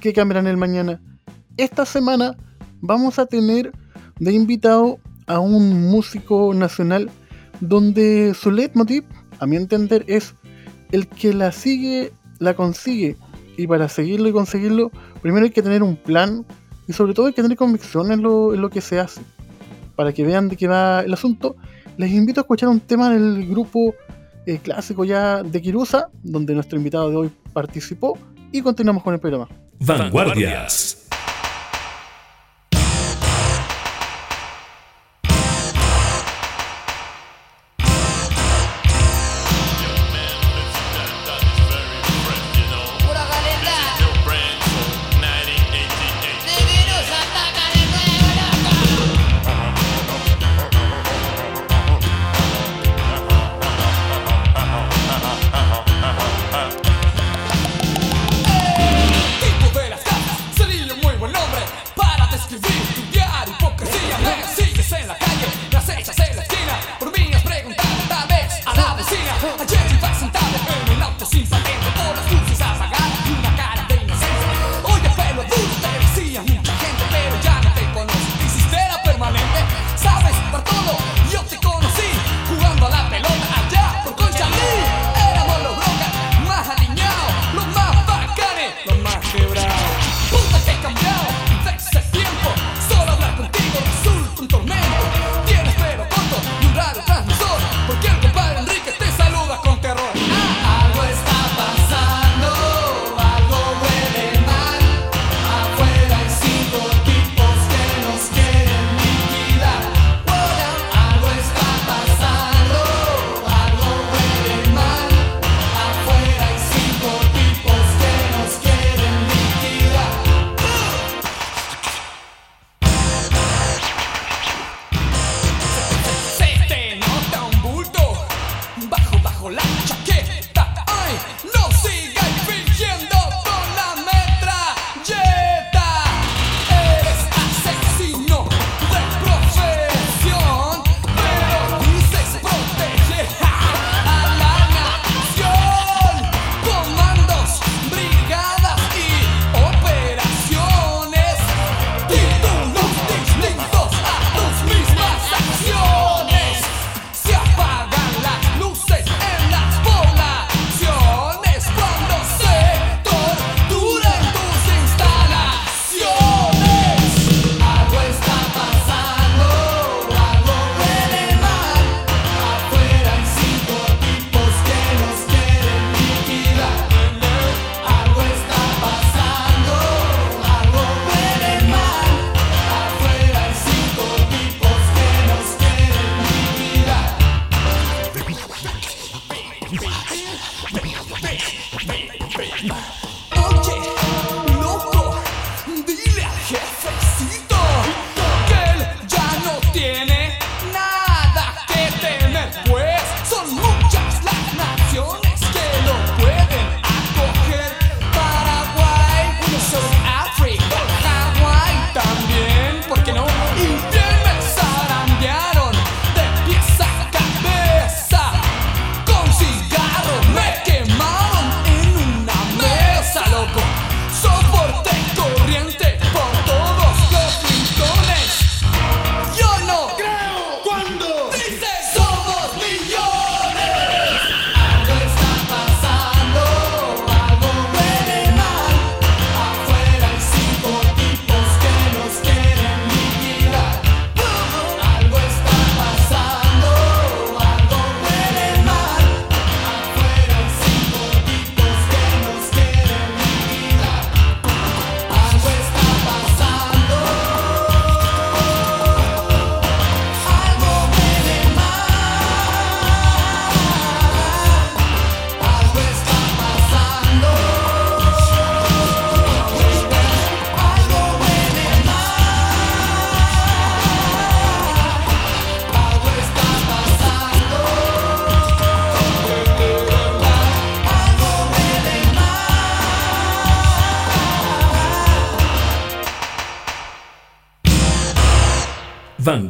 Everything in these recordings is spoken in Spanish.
que cambiarán el mañana. Esta semana vamos a tener de invitado a un músico nacional donde su leitmotiv, a mi entender, es el que la sigue, la consigue. Y para seguirlo y conseguirlo, primero hay que tener un plan y sobre todo hay que tener convicción en lo, que se hace. Para que vean de qué va el asunto, les invito a escuchar un tema del grupo eh, clásico ya de Kirusa, donde nuestro invitado de hoy participó, y continuamos con el programa. Vanguardias.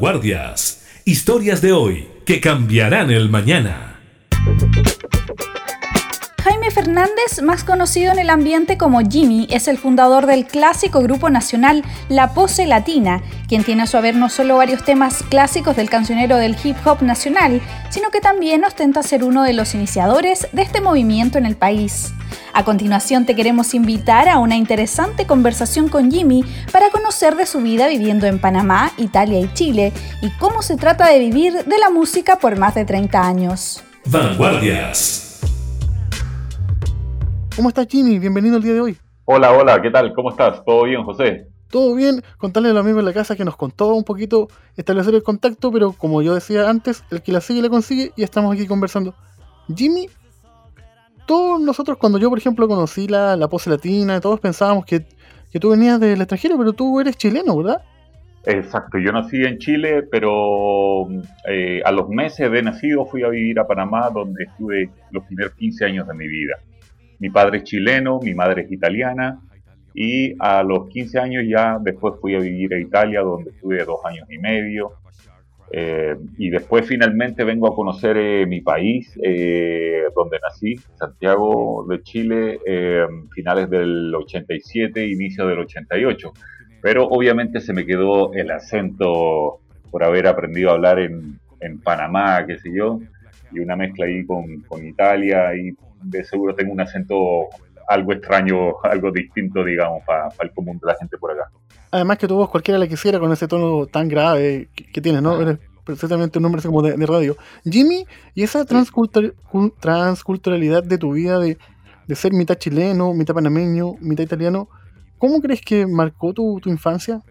Vanguardias. Historias de hoy que cambiarán el mañana. Jaime Fernández, más conocido en el ambiente como Jimmy, es el fundador del clásico grupo nacional La Pose Latina, quien tiene a su haber no solo varios temas clásicos del cancionero del hip hop nacional, sino que también ostenta ser uno de los iniciadores de este movimiento en el país. A continuación te queremos invitar a una interesante conversación con Jimmy para conocer de su vida viviendo en Panamá, Italia y Chile y cómo se trata de vivir de la música por más de 30 años. Vanguardias. ¿Cómo estás, Jimmy? Bienvenido el día de hoy. Hola, hola, ¿qué tal? ¿Cómo estás? ¿Todo bien, José? Todo bien, contarle a los amigos en la casa que nos contó un poquito establecer el contacto, pero como yo decía antes, el que la sigue la consigue y estamos aquí conversando. Jimmy, todos nosotros cuando yo por ejemplo conocí la, la pose latina, todos pensábamos que, que tú venías del extranjero, pero tú eres chileno, ¿verdad? Exacto, yo nací en Chile, pero eh, a los meses de nacido fui a vivir a Panamá, donde estuve los primeros 15 años de mi vida. Mi padre es chileno, mi madre es italiana, y a los 15 años ya después fui a vivir a Italia, donde estuve dos años y medio. Eh, y después finalmente vengo a conocer eh, mi país, eh, donde nací, Santiago de Chile, eh, finales del 87, inicio del 88. Pero obviamente se me quedó el acento por haber aprendido a hablar en, en Panamá, qué sé yo, y una mezcla ahí con, con Italia, y de seguro tengo un acento algo extraño, algo distinto, digamos, para el común de la gente por acá. Además que tu voz cualquiera la quisiera con ese tono tan grave que, que tienes, ¿no? Eres precisamente un nombre así como de, de radio. Jimmy, ¿y esa transcultur- cul- transculturalidad de tu vida de, de ser mitad chileno, mitad panameño, mitad italiano, ¿cómo crees que marcó tu, tu infancia?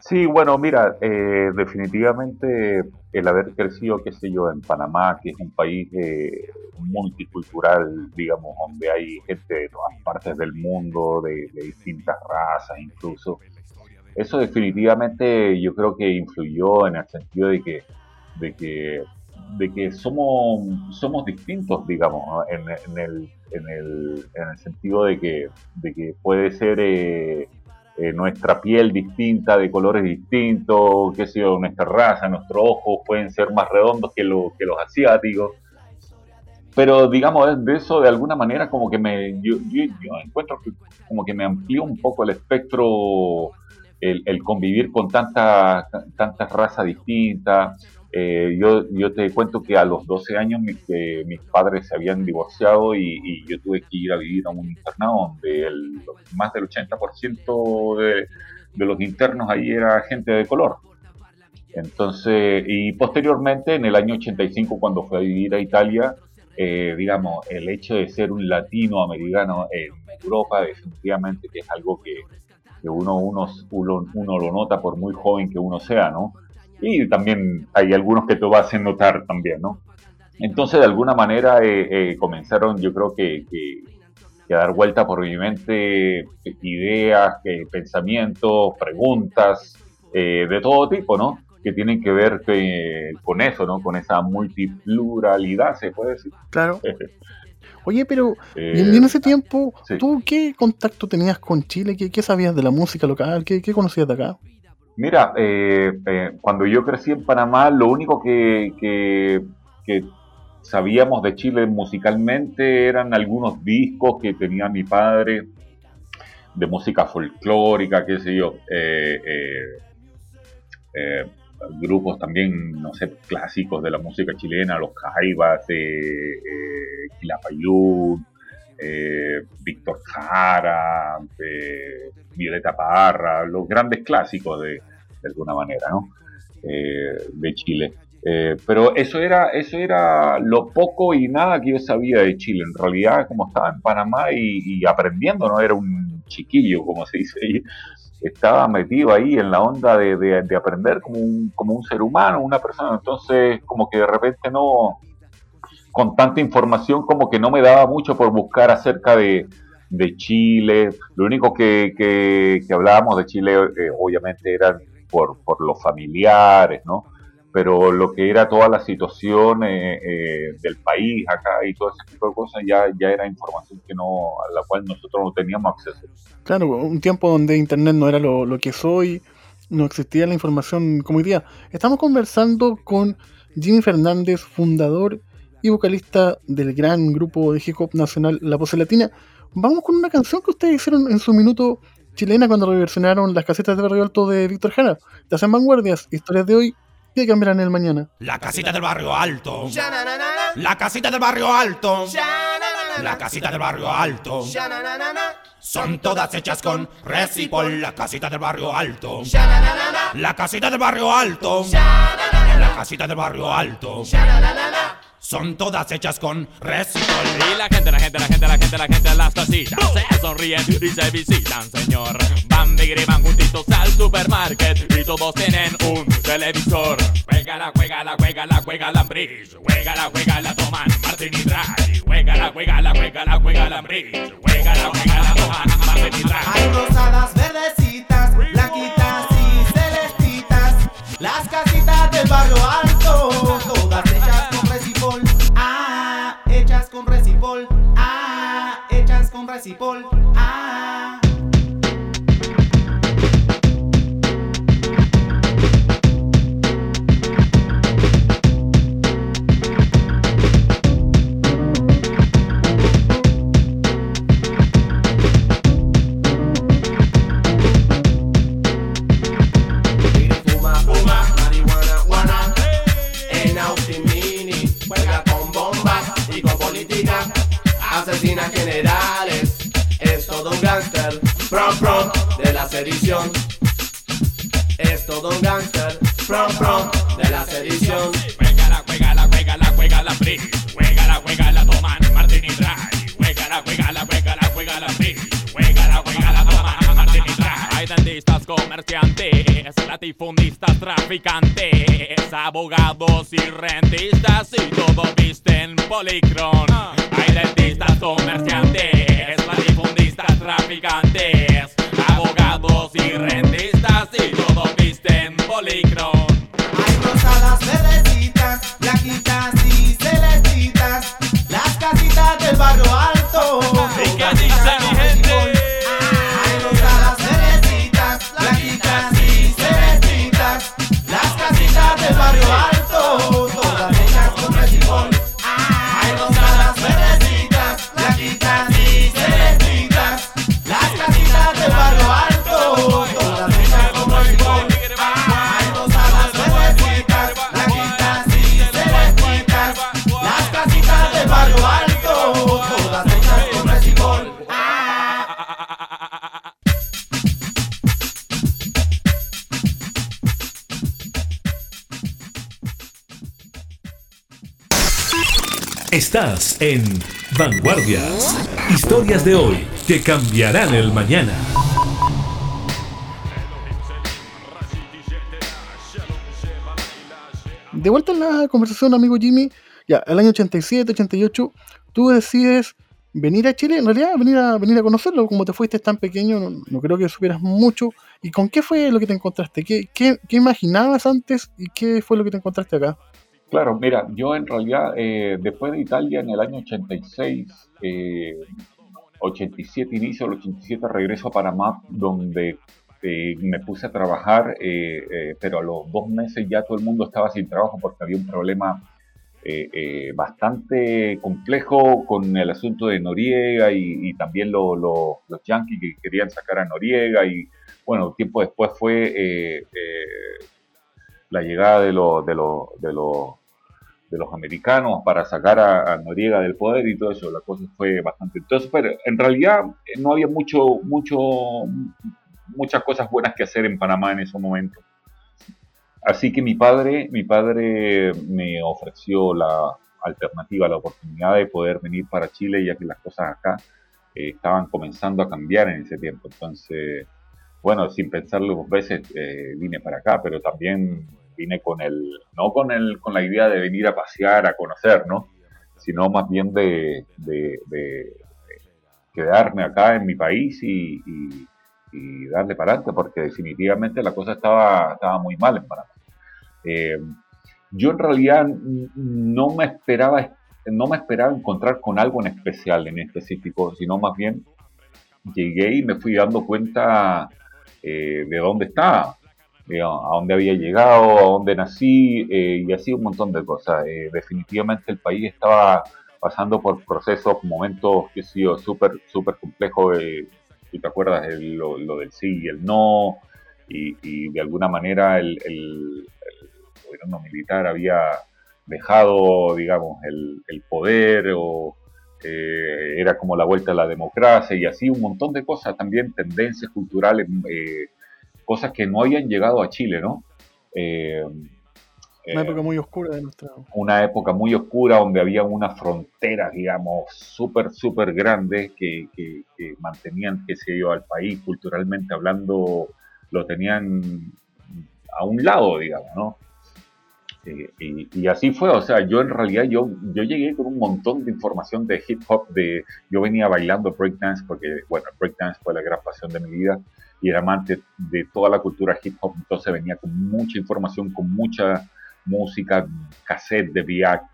Sí, bueno, mira, eh, definitivamente el haber crecido, qué sé yo, en Panamá, que es un país eh, multicultural, digamos, donde hay gente de todas partes del mundo, de, distintas razas incluso, eso definitivamente yo creo que influyó en el sentido de que, de que, de que somos, somos distintos, digamos, en, en el, en, el, en el sentido de que, de que puede ser... Eh, eh, nuestra piel distinta, de colores distintos, qué sé yo, nuestra raza, nuestros ojos pueden ser más redondos que, lo, que los asiáticos. Pero digamos, de eso de alguna manera como que me, yo, yo, encuentro que como que me amplió un poco el espectro, el, el convivir con tantas tantas razas distintas. Eh, yo, yo te cuento que a los 12 años mi- mis padres se habían divorciado y, yo tuve que ir a vivir a un internado donde el, más del 80% de, de los internos ahí era gente de color. Entonces, y posteriormente, en el año 85, cuando fui a vivir a Italia, eh, digamos, el hecho de ser un latinoamericano en Europa, definitivamente es algo que, que uno, uno, uno lo nota por muy joven que uno sea, ¿no? Y también hay algunos que te lo hacen notar también, ¿no? Entonces, de alguna manera, eh, eh, comenzaron, yo creo que, que, que a dar vuelta por mi mente eh, ideas, eh, pensamientos, preguntas, eh, de todo tipo, ¿no? Que tienen que ver que- con eso, ¿no? Con esa multipluralidad, se puede decir. Claro. Oye, pero en, ese tiempo, sí. ¿tú qué contacto tenías con Chile? ¿Qué, qué sabías de la música local? ¿Qué, qué conocías de acá? Mira, eh, eh, cuando yo crecí en Panamá, lo único que, que- sabíamos de Chile musicalmente eran algunos discos que tenía mi padre de música folclórica, qué sé yo, eh, eh, eh, grupos también, no sé, clásicos de la música chilena, los Jaivas, eh, eh, Quilapayún, eh, Víctor Jara, eh, Violeta Parra, los grandes clásicos de, alguna manera, ¿no? Eh, de Chile. Eh, pero eso era, eso era lo poco y nada que yo sabía de Chile. En realidad, como estaba en Panamá y, aprendiendo, no era un chiquillo, como se dice ahí, estaba metido ahí en la onda de, de- de aprender como un, como un ser humano, una persona. Entonces, como que de repente no, con tanta información, como que no me daba mucho por buscar acerca de, Chile. Lo único que, hablábamos de Chile, eh, obviamente, eran por, los familiares, ¿no? Pero lo que era toda la situación eh, eh, del país acá y todo ese tipo de cosas ya, era información que no, a la cual nosotros no teníamos acceso. Claro, un tiempo donde Internet no era lo, lo que es hoy, no existía la información como hoy día. Estamos conversando con Jimmy Fernández, fundador y vocalista del gran grupo de hip hop nacional La Pose Latina. Vamos con una canción que ustedes hicieron en su minuto chilena cuando reversionaron las casetas de Barrio Alto de Víctor Jara. Te hacen vanguardias, historias de hoy que cambiarán el mañana. La casita del barrio alto. La casita del barrio alto. La casita del barrio alto. Son todas hechas con Recipol. La casita del barrio alto. La casita del barrio alto. La casita del barrio alto. Son todas hechas con Recipol. Y la gente, la gente, la gente, la gente, la gente, las casitas se sonríen y se visitan, señor. Van de van juntitos al supermarket y todos tienen un televisor. Juega juega la, la, juega la, juega la bridge. Juega la, juega la, toman Martin y Dry. Juega la, juega la, juega la, juega la bridge. Juega la, juega la, toman Martin y Dry. Hay rosadas, verdecitas, blanquitas y celestitas. Las casitas del barrio alto, todas con recipol. Ah, hechas con recipol. Ah. Playground. En Vanguardias. Historias de hoy que cambiarán el mañana. De vuelta en la conversación, amigo Jimmy, ya, el año 87, 88, tú decides venir a Chile, en realidad venir a, venir a conocerlo, como te fuiste tan pequeño, no, no creo que supieras mucho. ¿Y con qué fue lo que te encontraste? ¿Qué, qué, qué imaginabas antes y qué fue lo que te encontraste acá? Claro, mira, yo en realidad, eh, después de Italia en el año 86, eh, 87, inicio del 87, regreso a Panamá, donde eh, me puse a trabajar, eh, eh, pero a los dos meses ya todo el mundo estaba sin trabajo porque había un problema bastante complejo con el asunto de Noriega y, también lo- lo- los yanquis que querían sacar a Noriega y bueno, tiempo después fue la llegada de, los de, los de, los de los americanos para sacar a, Noriega del poder y todo eso, la cosa fue bastante entonces, pero en realidad eh, no había mucho, mucho, muchas cosas buenas que hacer en Panamá en ese momento. Así que mi padre, mi padre me ofreció la alternativa, la oportunidad de poder venir para Chile, ya que las cosas acá eh, estaban comenzando a cambiar en ese tiempo. Entonces, bueno, sin pensarlo dos veces, eh, vine para acá, pero también vine con el, no con el, con la idea de venir a pasear, a conocer, ¿no? Sino más bien de, de- quedarme acá en mi país y, y- darle para adelante, porque definitivamente la cosa estaba, estaba muy mal en Panamá. Eh, yo en realidad no me esperaba no me esperaba encontrar con algo en especial en específico, sino más bien llegué y me fui dando cuenta eh, de dónde estaba. eh, a dónde había llegado, a dónde nací eh, y así un montón de cosas. Eh, definitivamente el país estaba pasando por procesos, momentos que han sido súper, súper complejos. ¿Tú te acuerdas de lo, del sí y el no? Y, de alguna manera el, el, gobierno militar había dejado, digamos, el, el poder o era como la vuelta a la democracia y así un montón de cosas, también tendencias culturales cosas que no habían llegado a Chile, ¿no? Eh, una época muy oscura de nuestra. Una época muy oscura donde había una frontera, digamos, súper, súper grande que, mantenían, qué sé yo, al país culturalmente hablando, lo tenían a un lado, digamos, ¿no? Eh, y, así fue, o sea, yo en realidad yo, yo llegué con un montón de información de hip hop, de yo venía bailando breakdance porque, bueno, breakdance fue la gran pasión de mi vida y era amante de toda la cultura hip hop, entonces venía con mucha información, con mucha música, cassette de,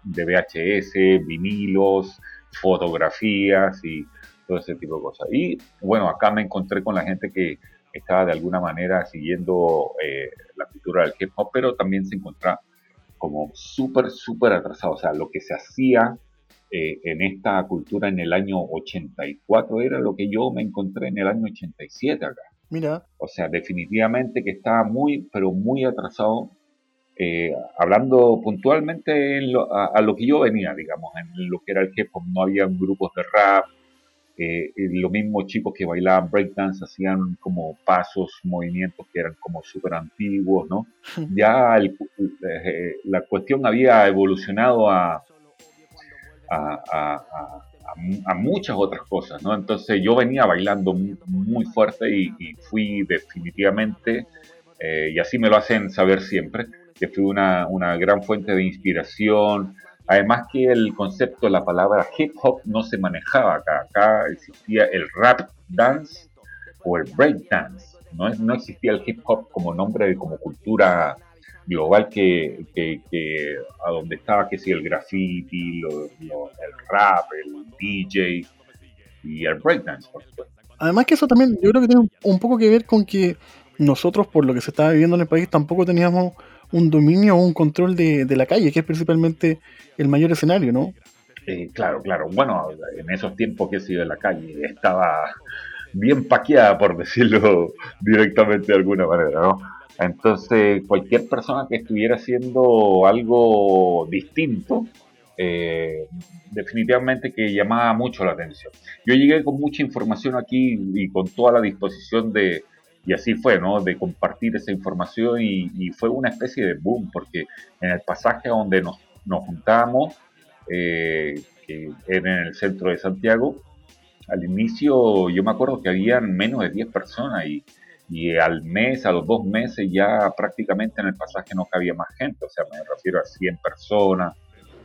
de VHS, vinilos, fotografías y todo ese tipo de cosas. Y bueno, acá me encontré con la gente que estaba de alguna manera siguiendo eh, la cultura del hip hop, pero también se encontraba como súper, súper atrasado. O sea, lo que se hacía eh, en esta cultura en el año 84 era lo que yo me encontré en el año 87 acá. Mira. O sea, definitivamente que estaba muy, pero muy atrasado. Eh, hablando puntualmente a, lo que yo venía, digamos, en lo que era el hip hop, no había grupos de rap, eh, los mismos chicos que bailaban breakdance hacían como pasos, movimientos que eran como súper antiguos, ¿no? Ya eh, la cuestión había evolucionado a, a, a, muchas otras cosas, ¿no? Entonces yo venía bailando muy, fuerte y, fui definitivamente, eh, y así me lo hacen saber siempre, que fui una, una gran fuente de inspiración, Además que el concepto, la palabra hip hop no se manejaba acá. Acá existía el rap dance o el break dance. No, no existía el hip hop como nombre, como cultura global que, a donde estaba, que si el graffiti, el rap, el DJ y el breakdance, por supuesto. Además que eso también, yo creo que tiene un poco que ver con que nosotros, por lo que se estaba viviendo en el país, tampoco teníamos un dominio o un control de, de la calle, que es principalmente el mayor escenario, ¿no? Eh, claro, claro. Bueno, en esos tiempos que he sido en la calle estaba bien paqueada, por decirlo directamente de alguna manera, ¿no? Entonces, cualquier persona que estuviera haciendo algo distinto, eh, definitivamente que llamaba mucho la atención. Yo llegué con mucha información aquí y con toda la disposición de, y así fue, ¿no? De compartir esa información y, fue una especie de boom, porque en el pasaje donde nos, nos juntamos, eh, que era en el centro de Santiago, al inicio yo me acuerdo que habían menos de 10 personas y y al mes, a los dos meses ya prácticamente en el pasaje no cabía más gente, o sea, me refiero a 100 personas,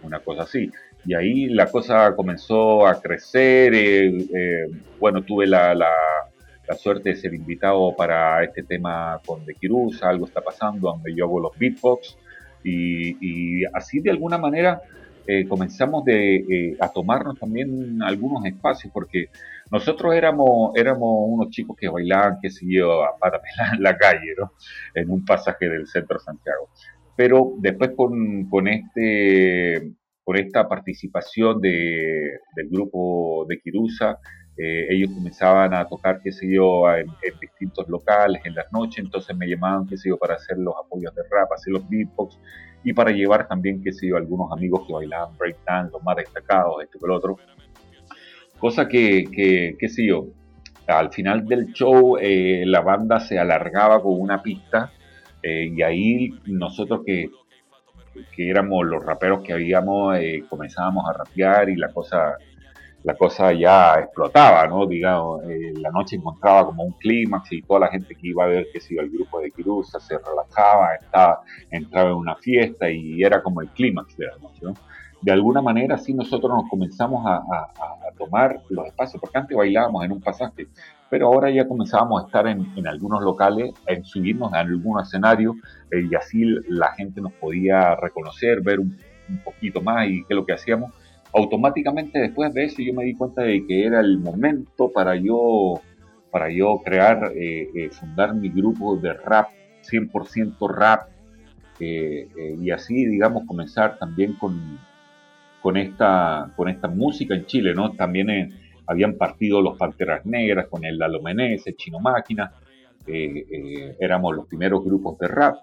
una cosa así. Y ahí la cosa comenzó a crecer, eh, eh, bueno, tuve la, la, suerte de ser invitado para este tema con De Quirusa, algo está pasando donde yo hago los beatbox, y, y así de alguna manera eh, comenzamos de, a tomarnos también algunos espacios, porque nosotros éramos, éramos unos chicos que bailaban, que siguió a pata en la calle, ¿no? En un pasaje del centro de Santiago. Pero después con, con este, con esta participación de, del grupo de Kirusa, eh, ellos comenzaban a tocar, qué sé yo, en, distintos locales, en las noches, entonces me llamaban, qué sé yo, para hacer los apoyos de rap, hacer los beatbox, y para llevar también, qué sé yo, algunos amigos que bailaban breakdance, los más destacados, esto que el otro, Cosa que, que qué sé yo, al final del show eh, la banda se alargaba con una pista eh, y ahí nosotros que, que, éramos los raperos que habíamos, eh, comenzábamos a rapear y la cosa, la cosa ya explotaba, ¿no? Digamos, la noche encontraba como un clímax y toda la gente que iba a ver que se iba al grupo de Kirusa se relajaba, estaba, entraba en una fiesta y era como el clímax de la noche, ¿no? de alguna manera sí nosotros nos comenzamos a, tomar los espacios, porque antes bailábamos en un pasaje, pero ahora ya comenzábamos a estar en, algunos locales, en subirnos a algún escenario eh, y así la gente nos podía reconocer, ver un, poquito más y qué es lo que hacíamos. Automáticamente después de eso yo me di cuenta de que era el momento para yo, para yo crear, eh, eh, fundar mi grupo de rap 100% rap eh, eh, y así, digamos, comenzar también con, con, esta, con esta música en Chile, ¿no? También eh, habían partido los Panteras Negras con el Lalo Menezes, Chino Máquina, éramos los primeros grupos de rap,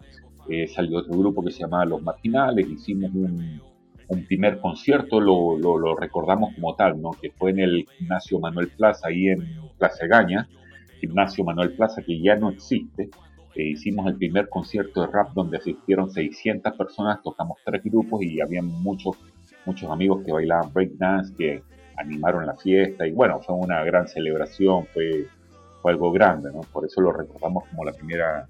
salió otro grupo que se llamaba Los Marginales, hicimos un, un primer concierto, lo, recordamos como tal, ¿no? Que fue en el gimnasio Manuel Plaza, ahí en Plaza Gaña, gimnasio Manuel Plaza que ya no existe, hicimos el primer concierto de rap donde asistieron 600 personas, tocamos tres grupos y había muchos, muchos amigos que bailaban breakdance, que animaron la fiesta y bueno, fue una gran celebración, fue, fue algo grande, ¿no? Por eso lo recordamos como la primera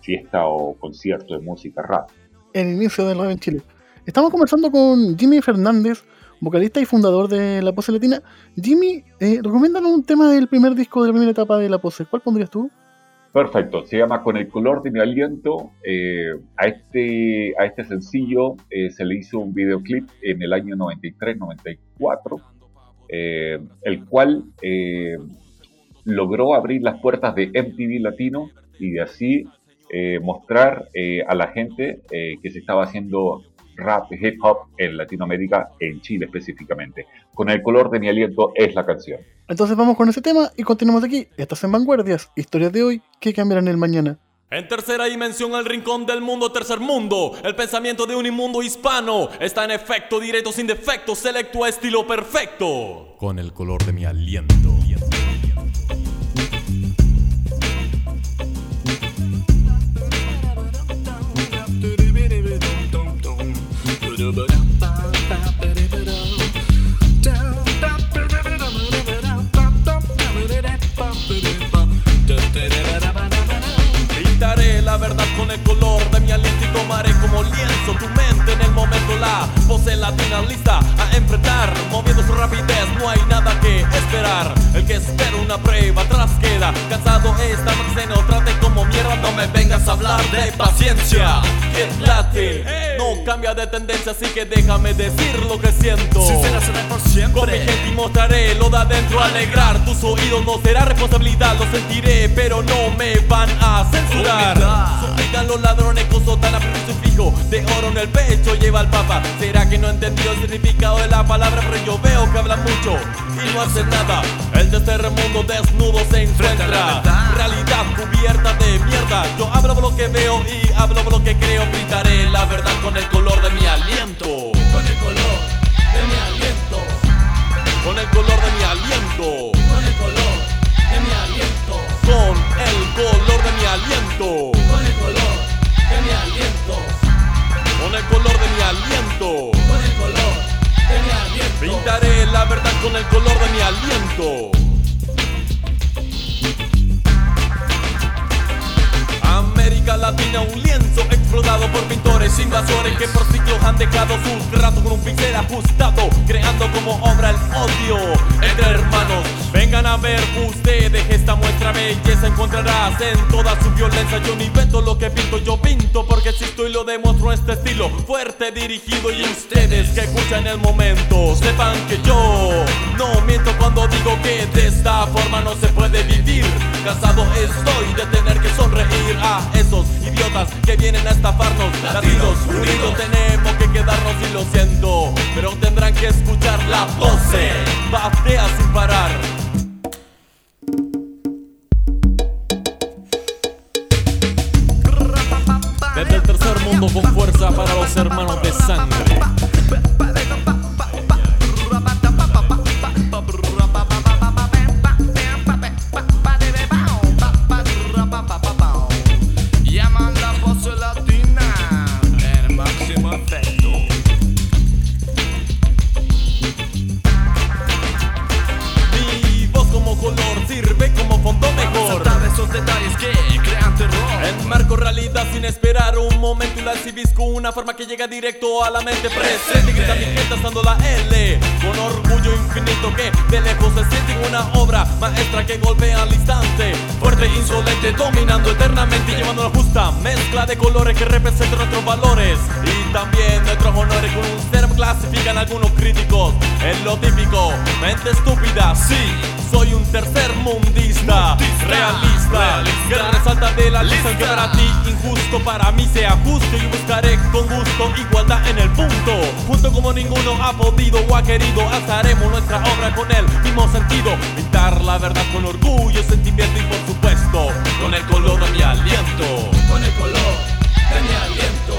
fiesta o concierto de música rap. El inicio del rap en Chile. Estamos conversando con Jimmy Fernández, vocalista y fundador de La Pose Latina. Jimmy, eh, recomiéndanos un tema del primer disco de la primera etapa de La Pose. ¿Cuál pondrías tú? Perfecto, se llama Con el color de mi aliento. Eh, a, este, a este sencillo eh, se le hizo un videoclip en el año 93-94, eh, el cual logró abrir las puertas de MTV Latino y de así mostrar a la gente que se estaba haciendo rap, hip hop en Latinoamérica, en Chile específicamente. Con el color de mi aliento es la canción. Entonces vamos con ese tema y continuamos aquí. Estás en Vanguardias, historias de hoy que cambiarán el mañana. En tercera dimensión, el rincón del mundo, tercer mundo. El pensamiento de un inmundo hispano está en efecto, directo, sin defecto, selecto, estilo perfecto. Con el color de mi aliento. La verdad con el color de mi aliento y tomaré como lienzo tu mente en el momento la pose latina lista a enfrentar. Moviendo su rapidez no hay nada que esperar. El que espera una prueba atrás queda. Cansado esta noche no trate como mierda no me vengas a hablar de paciencia. Que late no cambia de tendencia así que déjame decir lo que siento. Con mi gente y mostraré lo de adentro alegrar tus oídos. No será responsabilidad lo sentiré pero no me van a censurar. Suplican los ladrones con sotana su fijo De oro en el pecho lleva el papa ¿Será que no entendió el significado de la palabra? Pero yo veo que hablan mucho y no hacen nada. El de este mundo desnudo se encuentra Realidad cubierta de mierda. Yo hablo lo que veo y hablo lo que creo. Pintaré la verdad con el color de mi aliento. Con el color de mi aliento. Con el color de mi aliento. Con el color de mi aliento. Con el color de mi aliento. Con el color de mi aliento. América Latina, un lienzo explotado por pintores invasores que por siglos han dejado su rato con un pincel ajustado, creando como obra el odio entre hermanos. Vengan a ver ustedes esta muestra belleza encontrarás en toda su violencia. Yo no invento lo que pinto, yo pinto porque existo y lo demuestro este estilo fuerte, dirigido. Y ustedes que escuchan el momento sepan que yo no miento cuando digo que de esta forma no se puede vivir. Cansado estoy de tener que sonreír a esos idiotas que vienen a estafarnos. Latidos unidos tenemos que quedarnos y lo siento, pero tendrán que escuchar la pose. Batea sin parar. Hermanos de sangre. Colores que representan nuestros valores. Y también nuestros honores con un ser clasifican algunos críticos. En lo típico mente estúpida sí soy un tercer mundista, realista, que de la lista que para ti justo para mí sea justo y buscaré con gusto igualdad en el punto. Junto como ninguno ha podido o ha querido, alzaremos nuestra obra con el mismo sentido. Pintar la verdad con orgullo, sentimiento y por supuesto con el color de mi aliento. Con el color de mi aliento.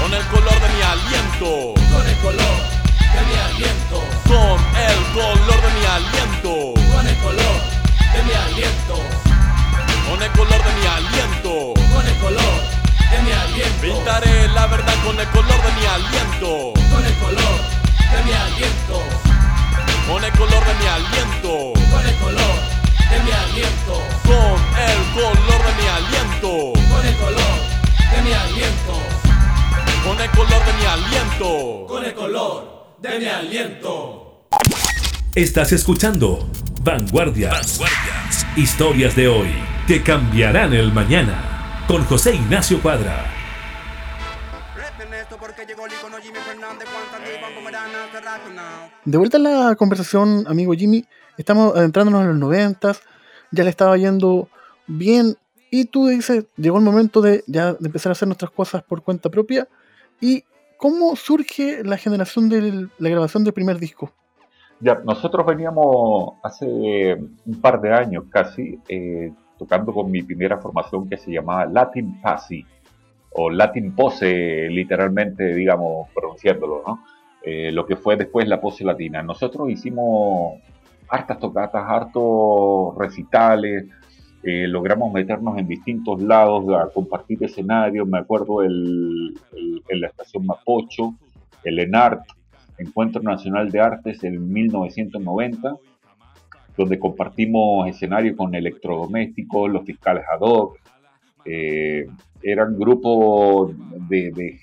Con el color de mi aliento. Con el color de mi aliento. Con el color de mi aliento. Con el color de mi aliento. Con el color de mi aliento. Con el color de mi aliento. Pintaré la verdad con el color de mi aliento. Con el color de mi aliento. Con el color de mi aliento. Con el color de mi aliento. Con el color de mi aliento. Con el color de mi aliento. Con el color de mi aliento. Con el color de mi aliento. Estás escuchando Vanguardias. Historias de hoy que cambiarán el mañana. Con José Ignacio Cuadra. De vuelta en la conversación, amigo Jimmy, estamos adentrándonos en los noventas, ya le estaba yendo bien, y tú dices, llegó el momento de ya de empezar a hacer nuestras cosas por cuenta propia, y ¿cómo surge la generación de la grabación del primer disco? Ya, nosotros veníamos hace un par de años casi eh, tocando con mi primera formación que se llamaba Latin Pasi, o Latin Pose, literalmente, digamos, pronunciándolo, ¿no? Eh, lo que fue después la pose latina. Nosotros hicimos hartas tocatas, hartos recitales, eh, logramos meternos en distintos lados, compartir escenarios, me acuerdo el- en la estación Mapocho, el ENART, Encuentro Nacional de Artes en 1990, donde compartimos escenario con electrodomésticos, los fiscales ad hoc, eh, eran grupos de, de,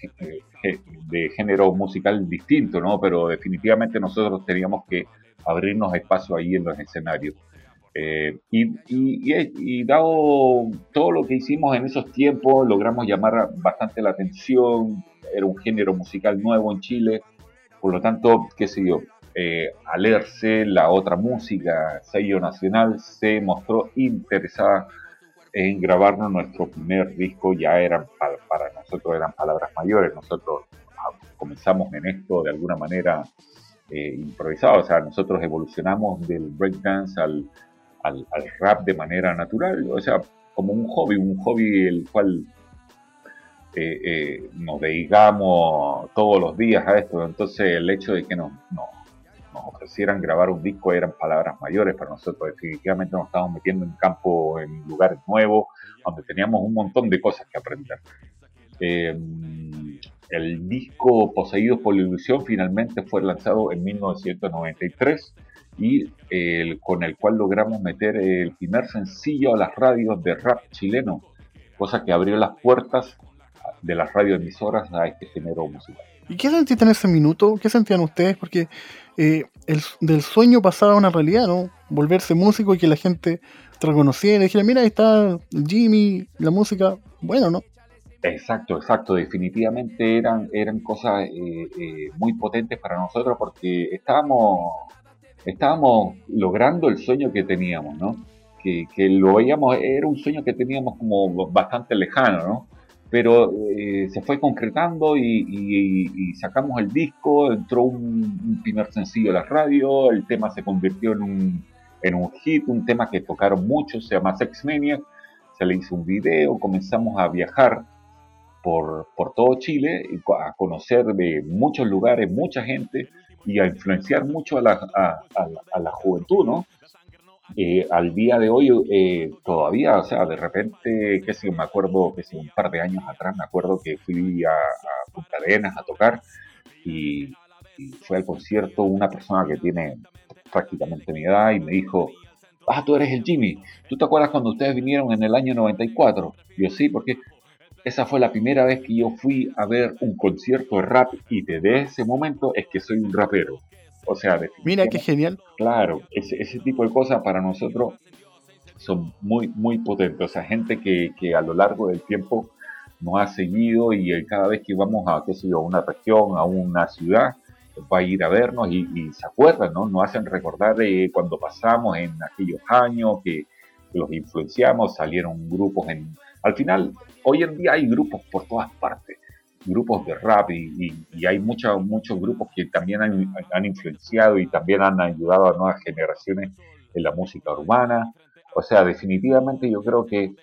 eh, de género musical distinto, ¿no? Pero definitivamente nosotros teníamos que abrirnos espacio ahí en los escenarios. Eh, y, y- y- y dado todo lo que hicimos en esos tiempos, logramos llamar bastante la atención, era un género musical nuevo en Chile, por lo tanto, qué sé yo, eh, Alerce, la otra música, sello nacional, se mostró interesada en grabarnos nuestro primer disco, ya eran pa- para nosotros eran palabras mayores, nosotros ah, comenzamos en esto de alguna manera eh, improvisado, o sea, nosotros evolucionamos del breakdance al, al rap de manera natural, o sea, como un hobby, un hobby el cual eh, eh, nos dedicamos todos los días a esto, entonces el hecho de que nos, nos, nos ofrecieran grabar un disco eran palabras mayores para nosotros, definitivamente nos estábamos metiendo en campo, en lugares nuevos, donde teníamos un montón de cosas que aprender. Eh, el disco Poseídos por la Ilusión finalmente fue lanzado en 1993 y eh, con el cual logramos meter el primer sencillo a las radios de rap chileno, cosa que abrió las puertas de las radioemisoras a este género musical. ¿Y qué sentiste en ese minuto? ¿Qué sentían ustedes? Porque eh, el- del sueño pasaba a una realidad, ¿no? Volverse músico y que la gente te reconociera y dijera, mira, ahí está Jimmy, la música, bueno, ¿no? Exacto, exacto. Definitivamente eran, eran cosas eh, eh, muy potentes para nosotros porque estábamos, estábamos logrando el sueño que teníamos, ¿no? Que, que lo veíamos, era un sueño que teníamos como bastante lejano, ¿no? Pero eh, se fue concretando y, sacamos el disco, entró un, primer sencillo a la radio, el tema se convirtió en un, en un hit, un tema que tocaron muchos, se llama Sex Maniac, se le hizo un video, comenzamos a viajar por, por todo Chile a conocer de muchos lugares, mucha gente y a influenciar mucho a la- a la juventud, ¿no? Eh, al día de hoy eh, todavía, o sea, de repente, qué sé, me acuerdo que un par de años atrás, me acuerdo que fui a, a Punta Arenas a tocar y, y fue al concierto una persona que tiene prácticamente mi edad y me dijo, ah, tú eres el Jimmy, ¿tú te acuerdas cuando ustedes vinieron en el año 94? Y yo sí, porque esa fue la primera vez que yo fui a ver un concierto de rap y desde ese momento es que soy un rapero. O sea, Mira qué genial. claro, ese, ese tipo de cosas para nosotros son muy, muy potentes. O sea, gente que, que a lo largo del tiempo nos ha seguido y eh, cada vez que vamos a, qué sé yo, a una región, a una ciudad, va a ir a vernos y, y se acuerdan, ¿no? Nos hacen recordar eh, cuando pasamos en aquellos años que, los influenciamos, salieron grupos en... Al final, hoy en día hay grupos por todas partes, grupos de rap y, y- y hay muchos muchos grupos que también han, han influenciado y también han ayudado a nuevas generaciones en la música urbana. O sea, definitivamente yo creo que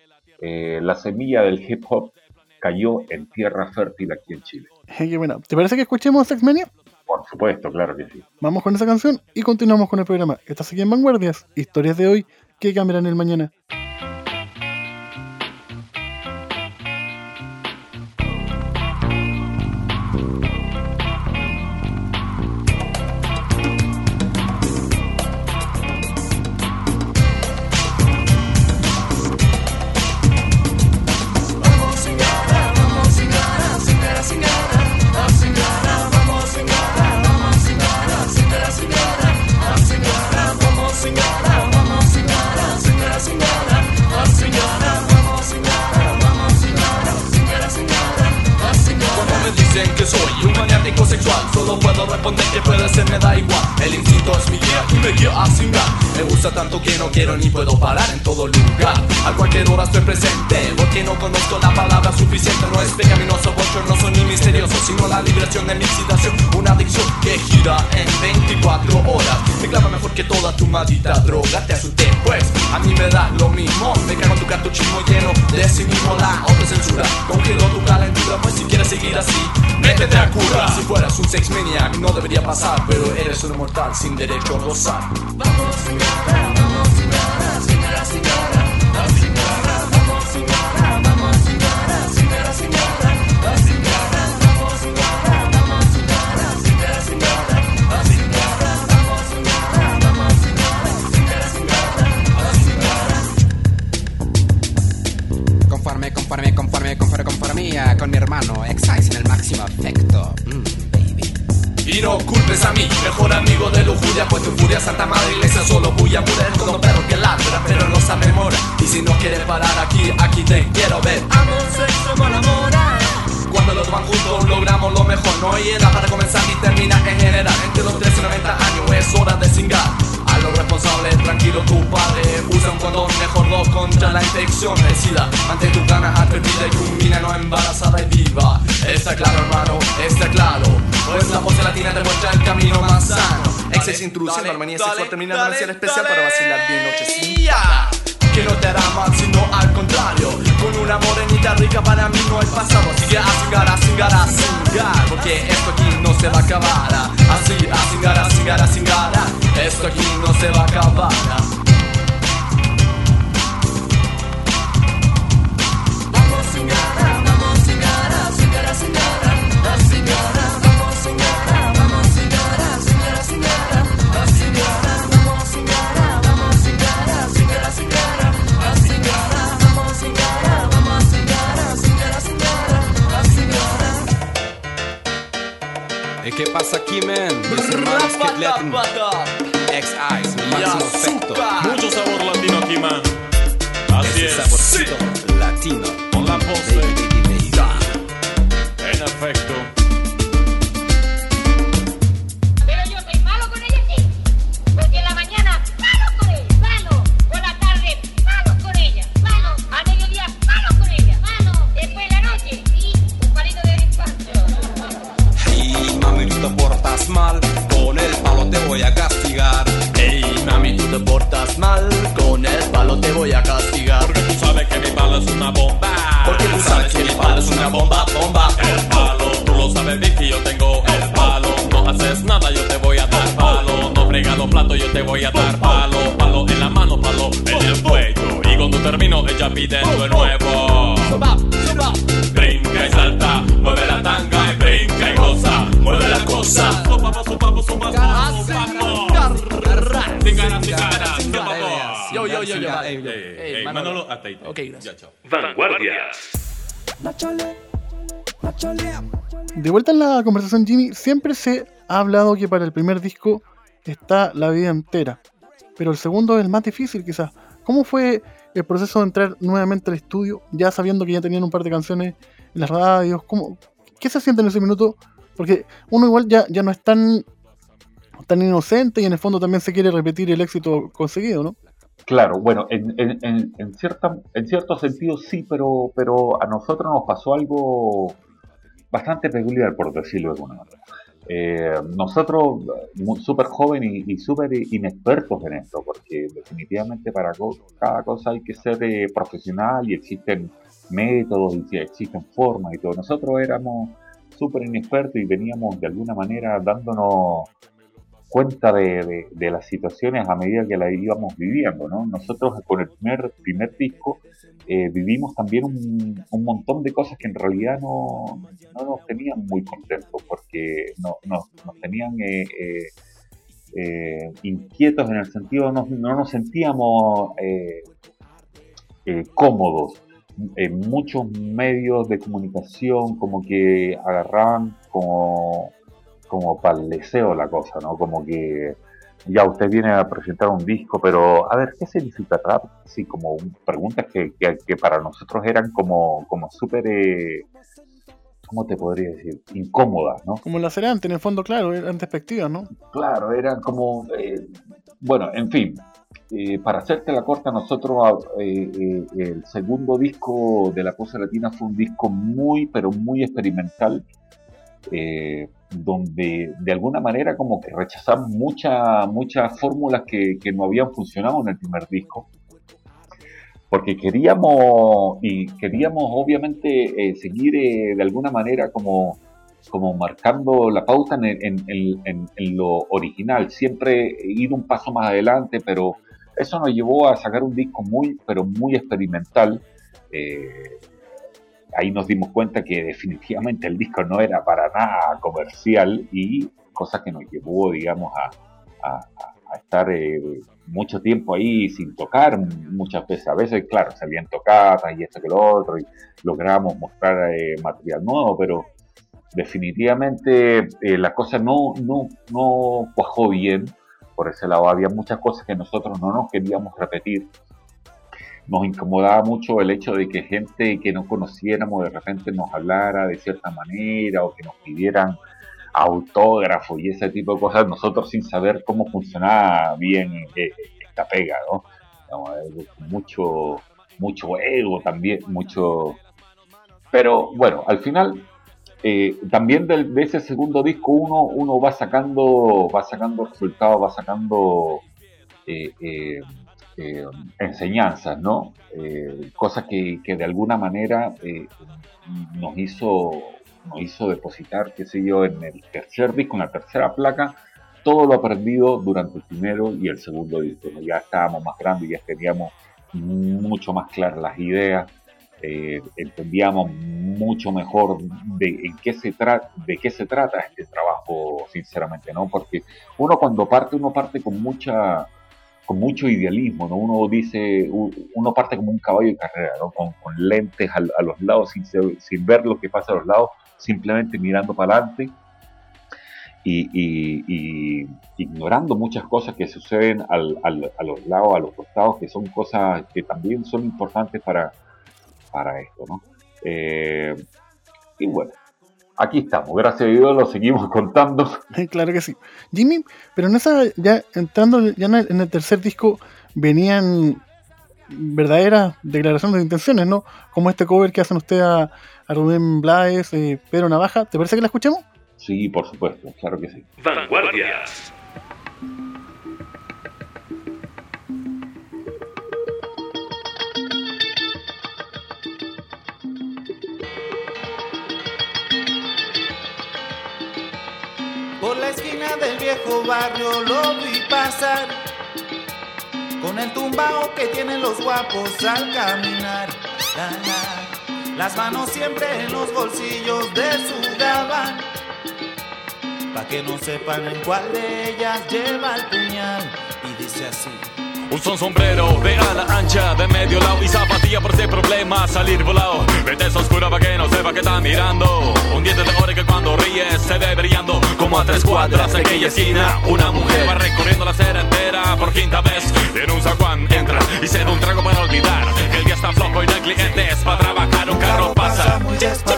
eh, la semilla del hip hop cayó en tierra fértil aquí en Chile. Buena. ¿Te parece que escuchemos Sexmania? Por supuesto, claro que sí. Vamos con esa canción y continuamos con el programa. Estás aquí en Vanguardias, historias de hoy que cambiarán el mañana. Tu maldita droga Te asusté pues, a mí me da lo mismo Me cago en tu cartuchismo lleno de cinismo La autocensura, congelo tu calentura Pues si quieres seguir así, métete a cura Si fueras un sex maniac no debería pasar Pero eres un mortal sin derecho a gozar. Conforme, Culpes a mí, mejor amigo de lujuria Pues tu furia santa madre iglesia solo voy a morir Como perro que ladra pero no sabe mora Y si no quieres parar aquí, aquí te quiero ver. Amo sexo con amor Cuando los van juntos logramos lo mejor No hay edad para comenzar ni terminar en general. Entre los 13 y 90 años es hora de cingar. A los responsables, tranquilo tu padre Usa un condón, mejor dos contra la infección. SIDA Ante tus ganas atrevidas y culmina no embarazada y viva Está claro hermano, está claro. Pues la voz latina te muestra el camino más sano. Exceso introduciendo armonía sexual terminando una sesión especial para vacilar bien noche sin parar. que no te hará mal, sino al contrario. Con una morenita rica para mí no hay pasado. Así que a cingar, a cingar, a cingar Porque esto aquí no se va a acabar. Así, a cingar, a cingar, a cingar Esto aquí no se va a acabar cingar ¿Y qué pasa aquí, man? Mis hermanos Kid Latin, X-Eyes, el máximo Manolo, hasta ahí. Ok, gracias. Ya, chao. Vanguardias. De vuelta en la conversación, Jimmy, siempre se ha hablado que para el primer disco está la vida entera, pero el segundo es el más difícil quizás. ¿Cómo fue el proceso de entrar nuevamente al estudio, ya sabiendo que ya tenían un par de canciones en las radios? ¿Cómo, ¿Qué se siente en ese minuto? Porque uno igual ya, ya no es tan, tan inocente y en el fondo también se quiere repetir el éxito conseguido, ¿no? Claro, bueno, en, en, en, cierta, en cierto sentido sí, pero, pero a nosotros nos pasó algo bastante peculiar, por decirlo de alguna manera. Eh, nosotros, súper jóvenes y, y súper inexpertos en esto, porque definitivamente para cada cosa hay que ser eh, profesional y existen métodos y existen formas y todo. Nosotros éramos súper inexpertos y veníamos de alguna manera dándonos cuenta de, las situaciones a medida que las íbamos viviendo, ¿no? Nosotros con el primer, disco eh, vivimos también un, montón de cosas que en realidad no, no nos tenían muy contentos porque no, no- nos tenían eh, eh, inquietos en el sentido, no, no nos sentíamos cómodos. En muchos medios de comunicación como que agarraban como, como para el deseo la cosa, ¿no? Como que ya usted viene a presentar un disco, pero a ver, ¿qué significa rap? Sí, como un- preguntas que, que, que para nosotros eran como, como súper, eh, ¿cómo te podría decir? Incómodas, ¿no? Como la Cerante, en el fondo, claro, eran despectivas, ¿no? Claro, eran como, eh, bueno, en fin, eh, para hacerte la corta, nosotros ah, eh, el segundo disco de la Cosa Latina fue un disco muy, pero muy experimental, eh, donde de alguna manera como que rechazamos muchas muchas fórmulas que, que no habían funcionado en el primer disco, porque queríamos, y queríamos obviamente eh, seguir eh, de alguna manera como como marcando la pauta en- en- en- en lo original, siempre ir un paso más adelante, pero eso nos llevó a sacar un disco muy, pero muy experimental. Eh, ahí nos dimos cuenta que definitivamente el disco no era para nada comercial y cosa que nos llevó, digamos, a, a- estar eh, mucho tiempo ahí sin tocar muchas veces. A veces, claro, salían tocadas y esto que lo otro y logramos mostrar eh, material nuevo, pero definitivamente eh, la cosa no, no, no cuajó bien por ese lado. Había muchas cosas que nosotros no nos queríamos repetir. Nos incomodaba mucho el hecho de que gente que no conociéramos de repente nos hablara de cierta manera o que nos pidieran autógrafo y ese tipo de cosas, nosotros sin saber cómo funcionaba bien eh, esta pega, ¿no? Mucho, mucho ego también, mucho... Pero bueno, al final eh, también del- de, ese segundo disco uno, uno va sacando va sacando resultados, va sacando eh, eh, enseñanzas, ¿no? Eh, cosas que, que de alguna manera eh, nos hizo nos hizo depositar, qué sé yo, en el tercer disco, en la tercera placa, todo lo aprendido durante el primero y el segundo disco. Ya estábamos más grandes, ya teníamos mucho más claras las ideas, entendíamos mucho mejor de en qué se trata de qué se trata este trabajo sinceramente no porque uno cuando parte uno parte con mucha con mucho idealismo no uno dice uno parte como un caballo de carrera ¿no? con, lentes a, los lados sin, sin ver lo que pasa a los lados simplemente mirando para adelante y, ignorando muchas cosas que suceden al- a los lados, a los costados, que son cosas que también son importantes para, para esto, ¿no? Eh, y bueno, aquí estamos, gracias a Dios lo seguimos contando. claro que sí. Jimmy, pero en esa, ya entrando ya en el, en el tercer disco, venían verdaderas declaraciones de intenciones, ¿no? Como este cover que hacen ustedes a, a Rubén Blades, eh, Pedro Navaja. ¿Te parece que la escuchemos? Sí, por supuesto, claro que sí. Vanguardias. Del viejo barrio lo vi pasar. Con el tumbao que tienen los guapos al caminar. La, la. Las manos siempre en los bolsillos de su gabán. Pa' que no sepan en cuál de ellas lleva el puñal. Y dice así Usa un sombrero de ala ancha de medio lado y zapatilla por ese problema salir volado. Vete esa oscura pa' que no sepa que está mirando. Un diente de oro que cuando ríe se ve brillando. Como a tres cuadras de aquella esquina, una mujer va recorriendo la acera entera por quinta vez. En un zaguán entra y se da un trago para olvidar que el día está flojo y no hay clientes para trabajar. Un carro pasa,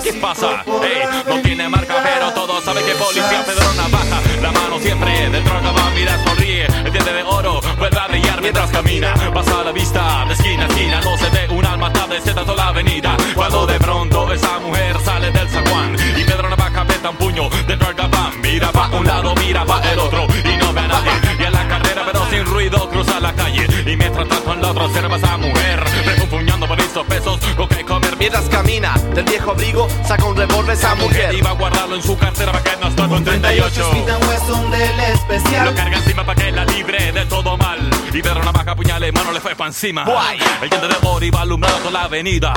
¿qué pasa? Ey, no tiene marca, pero todos saben que policía Pedro Navaja. La mano siempre del droga va, mira, sonríe. El diente de oro verdadear mientras camina. Pasa la vista de esquina a esquina, no se ve un alma, está de toda la avenida. Cuando de pronto esa mujer sale del zaguán y Pedro Navaja peta un puño dentro del capán. Mira va un lado, mira va el otro y no ve a nadie. Y en la carrera, pero sin ruido, cruza la calle. Y mientras tanto en la otra observa a esa mujer, refunfuñando por esos pesos, ok, Mientras camina del viejo abrigo, saca un revólver esa mujer. Iba a guardarlo en su cartera para que no esté con 38. Smith Wesson del especial. Lo carga encima para que la libre de todo mal. Y Pedro Navaja, puñal en mano, le fue pa' encima. Guay. El diente de oro iba alumbrando toda la avenida.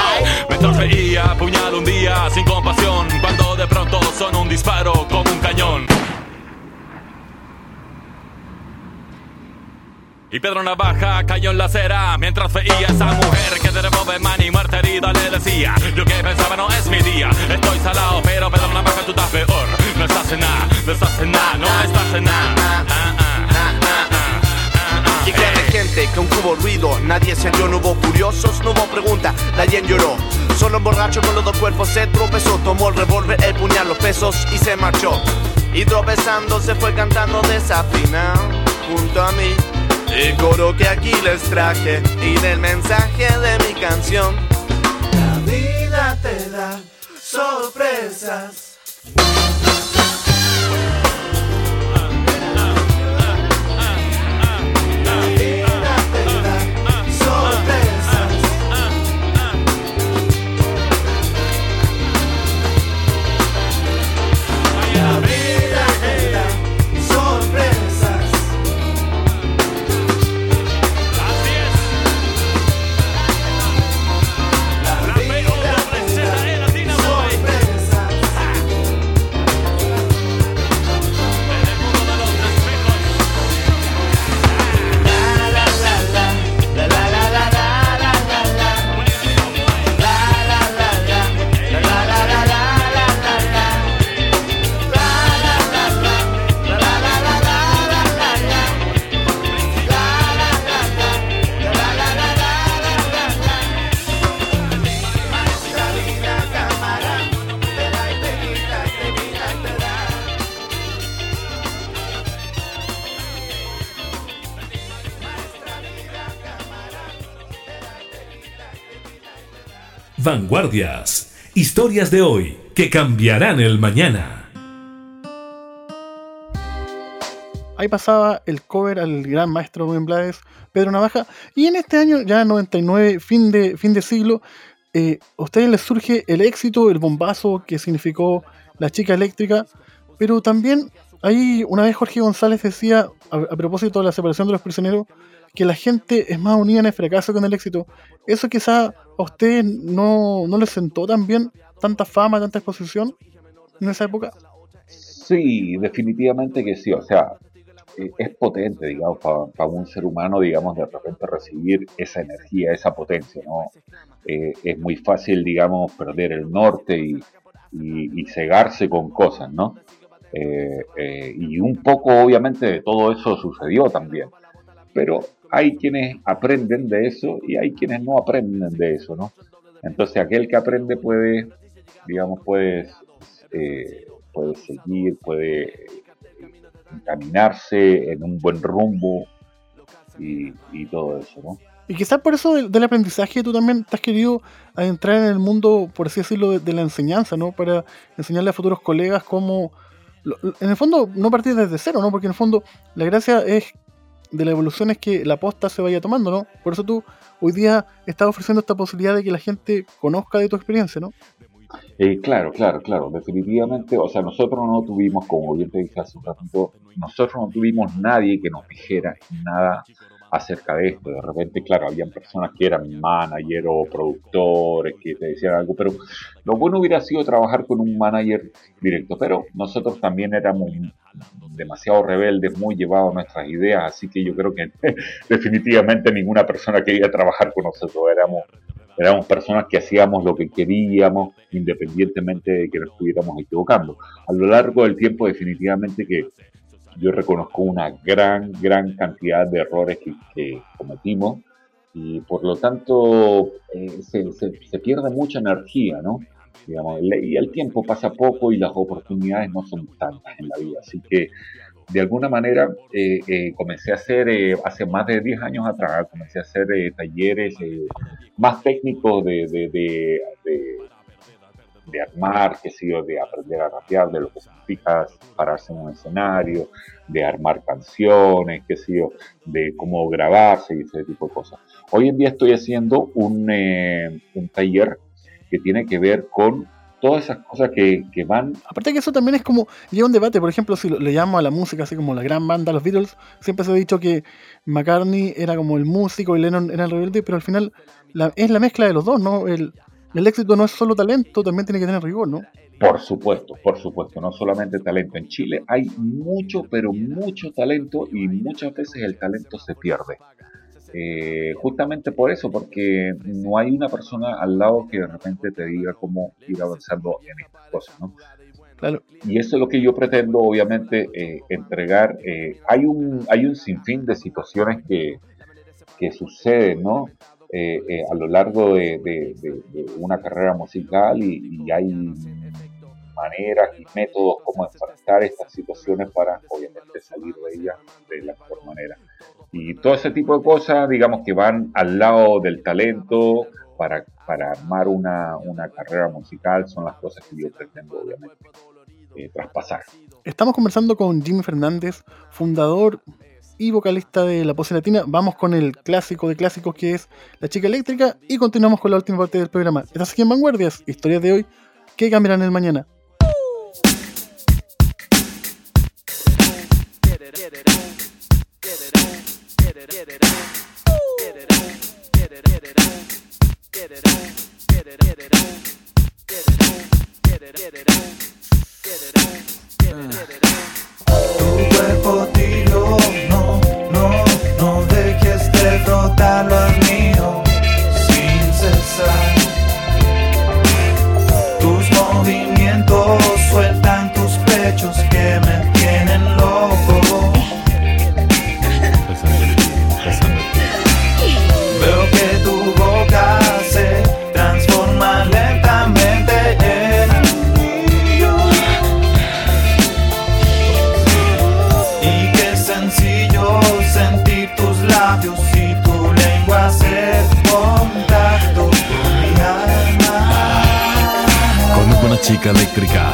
Mientras veía, puñal un día sin compasión. Cuando de pronto sonó un disparo con un cañón. Y Pedro Navaja cayó en la acera mientras veía a esa mujer que de revólver man y muerte herida le decía Yo que pensaba no es mi día, estoy salado pero Pedro Navaja tú estás peor No estás en nada, no estás en nada, no estás en nada Ah, ah, créeme gente que aunque hubo ruido, nadie se halló, no hubo curiosos, no hubo pregunta, nadie lloró. Solo un borracho con los dos cuerpos se tropezó, tomó el revólver, el puñal, los pesos y se marchó. Y tropezando se fue cantando desafinado junto a mí. El coro que aquí les traje y del mensaje de mi canción. La vida te da sorpresas. Vanguardias. Historias de hoy que cambiarán el mañana. Ahí pasaba el cover al gran maestro Rubén Blades, Pedro Navaja. Y en este año, ya 99, fin de, fin de siglo, eh, a ustedes les surge el éxito, el bombazo que significó la chica eléctrica. Pero también, ahí una vez Jorge González decía, a, a propósito de la separación de los prisioneros, que la gente es más unida en el fracaso que en el éxito. Eso quizá a ustedes no, no les sentó tan bien tanta fama, tanta exposición en esa época. Sí, definitivamente que sí. O sea, eh, es potente, digamos, para un ser humano, digamos, de repente recibir esa energía, esa potencia, ¿no? Eh, es muy fácil, digamos, perder el norte y, y- cegarse con cosas, ¿no? Eh, y un poco, obviamente, de todo eso sucedió también. Pero hay quienes aprenden de eso y hay quienes no aprenden de eso, ¿no? Entonces, aquel que aprende puede, digamos, puede, eh, puede seguir, puede encaminarse en un buen rumbo y, y todo eso, ¿no? Y quizás por eso del, del aprendizaje tú también te has querido adentrar en el mundo, por así decirlo, de, de la enseñanza, ¿no? Para enseñarle a futuros colegas cómo... lo- En el fondo, no partir desde cero, ¿no? Porque en el fondo la gracia es de la evolución es que la posta se vaya tomando, ¿no? Por eso tú hoy día estás ofreciendo esta posibilidad de que la gente conozca de tu experiencia, ¿no? Eh, claro, claro, claro, definitivamente, o sea, nosotros no tuvimos, como bien te dije hace un nosotros no tuvimos nadie que nos dijera nada acerca de esto. De repente, claro, habían personas que eran manager o productores que te decían algo, pero lo bueno hubiera sido trabajar con un manager directo, pero nosotros también éramos demasiado rebeldes, muy llevados a nuestras ideas, así que yo creo que definitivamente ninguna persona quería trabajar con nosotros, éramos éramos personas que hacíamos lo que queríamos independientemente de que nos estuviéramos equivocando. A lo largo del tiempo definitivamente que yo reconozco una gran, gran cantidad de errores que, que cometimos y por lo tanto eh, se, se- pierde mucha energía, ¿no? Digamos, y el tiempo pasa poco y las oportunidades no son tantas en la vida, así que de alguna manera eh, eh, comencé a hacer, hace más de 10 años atrás, comencé a hacer talleres más técnicos de, de- de armar, qué sé yo, de aprender a rapear, de lo que significa pararse en un escenario, de armar canciones, qué sé yo, de cómo grabarse y ese tipo de cosas. Hoy en día estoy haciendo un, eh, un taller que tiene que ver con todas esas cosas que, que van Aparte que eso también es como, lleva un debate, por ejemplo, si le llamo a la música así como la gran banda, los Beatles, siempre se ha dicho que McCartney era como el músico y Lennon era el rebelde, pero al final la- es la mezcla de los dos, ¿no? El, el éxito no es solo talento, también tiene que tener rigor, ¿no? Por supuesto, por supuesto, no solamente talento. En Chile hay mucho, pero mucho talento y muchas veces el talento se pierde. Eh, justamente por eso, porque no hay una persona al lado que de repente te diga cómo ir avanzando en estas cosas, ¿no? Claro. Y eso es lo que yo pretendo, obviamente, eh, entregar. Eh, hay, un, hay un sinfín de situaciones que, que suceden, ¿no? Eh, eh, a lo largo de, de- de- de una carrera musical y, y hay maneras y métodos como enfrentar estas situaciones para, obviamente, salir de ellas de la mejor manera. Y todo ese tipo de cosas, digamos, que van al lado del talento para, para armar una, una carrera musical, son las cosas que yo pretendo, obviamente, eh, traspasar. Estamos conversando con Jimmy Fernández, fundador y vocalista de La Pose Latina. Vamos con el clásico de clásicos que es La Chica Eléctrica y continuamos con la última parte del programa. Estás aquí en Vanguardias, historias de hoy que cambiarán el mañana. Tu cuerpo tiro, eléctrica,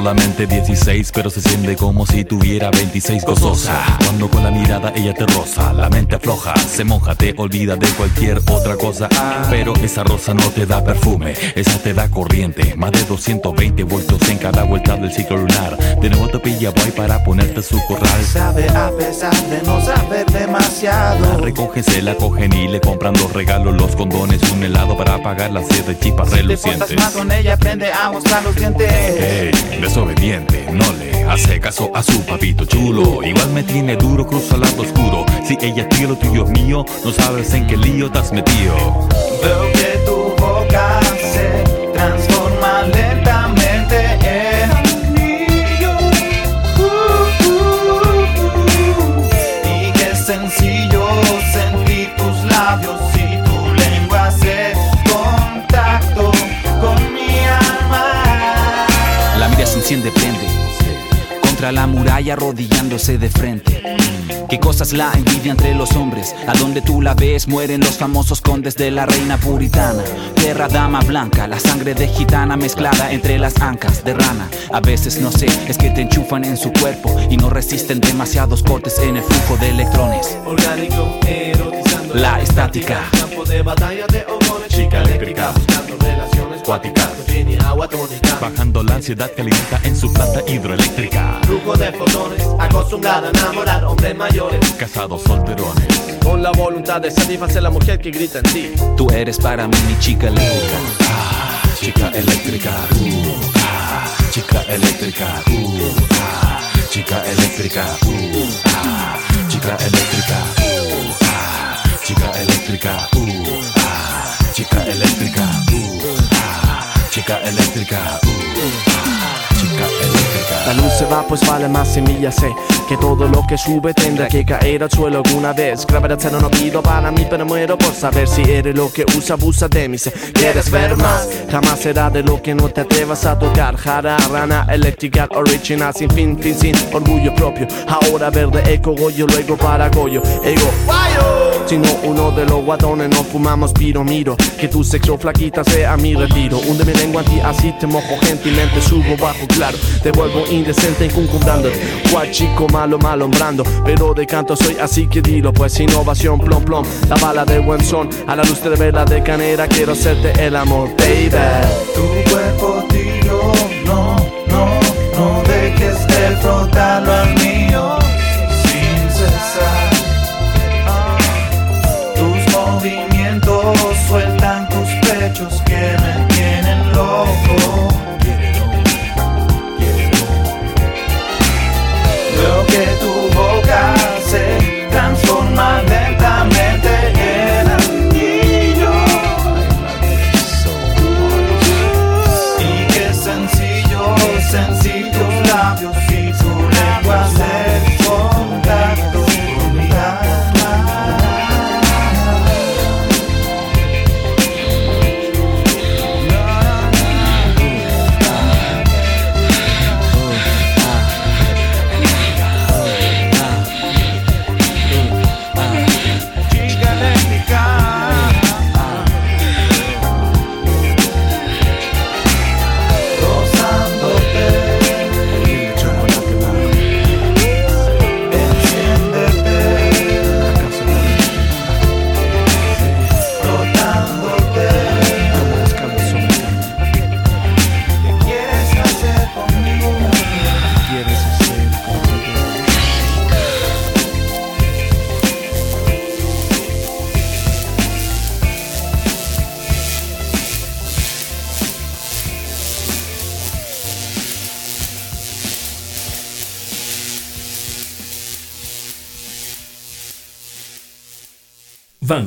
solamente 16, pero se siente como si tuviera 26 gozosa. Cuando con la mirada ella te roza, la mente afloja, se moja, te olvida de cualquier otra cosa. Pero esa rosa no te da perfume, esa te da corriente. Más de 220 voltios en cada vuelta del ciclo lunar. De nuevo te pilla boy para ponerte su corral. Sabe a pesar de no saber La demasiado. recogen, se la cogen y le compran los regalos, los condones, un helado para pagar las siete chispas Te portas relucientes. mal con ella, aprende a mostrar los dientes. Desobediente, no le hace caso a su papito chulo. Igual me tiene duro, cruza al lado oscuro. Si ella es lo tuyo es mío, no sabes en qué lío te has metido. Veo que tu boca muralla arrodillándose de frente. Qué cosas la envidia entre los hombres. A donde tú la ves mueren los famosos condes de la reina puritana. Perra dama blanca, la sangre de gitana mezclada entre las ancas de rana. A veces no sé, es que te enchufan en su cuerpo y no resisten demasiados cortes en el flujo de electrones. Orgánico, erotizando La estática. Campo de batalla de chica eléctrica, buscando relaciones cuáticas, Virginia, agua tónica. Bajando la ansiedad que alimenta en su planta hidroeléctrica. Flujo de fotones, acostumbrada a enamorar hombres mayores. Casados solterones. Con la voluntad de satisfacer la mujer que grita en ti. Tú eres para mí mi chica eléctrica. Chica eléctrica, uh, ah, chica eléctrica, uh, ah, chica eléctrica, uh, ah, chica eléctrica, uh, ah, chica eléctrica, uh, ah, chica eléctrica, uh, ah, chica eléctrica, uh, ah, chica eléctrica. La luz se va, pues vale más semilla sé que todo lo que sube tendrá que caer al suelo alguna vez. Gravedad cero no pido para mí, pero muero por saber si eres lo que usa, abusa de mí. Si quieres ver más, jamás será de lo que no te atrevas a tocar. Jara, rana, eléctrica, original, sin fin, fin, sin orgullo propio. Ahora verde, eco, goyo, luego para goyo, ego. Si no uno de los guatones no fumamos piro miro Que tu sexo flaquita sea mi retiro Hunde mi lengua a ti así te mojo gentilmente Subo bajo claro vuelvo indecente incuncumbrándote Cual chico malo malombrando Pero de canto soy así que dilo Pues innovación plom plom. La bala de buen son. A la luz de vela de canera Quiero hacerte el amor baby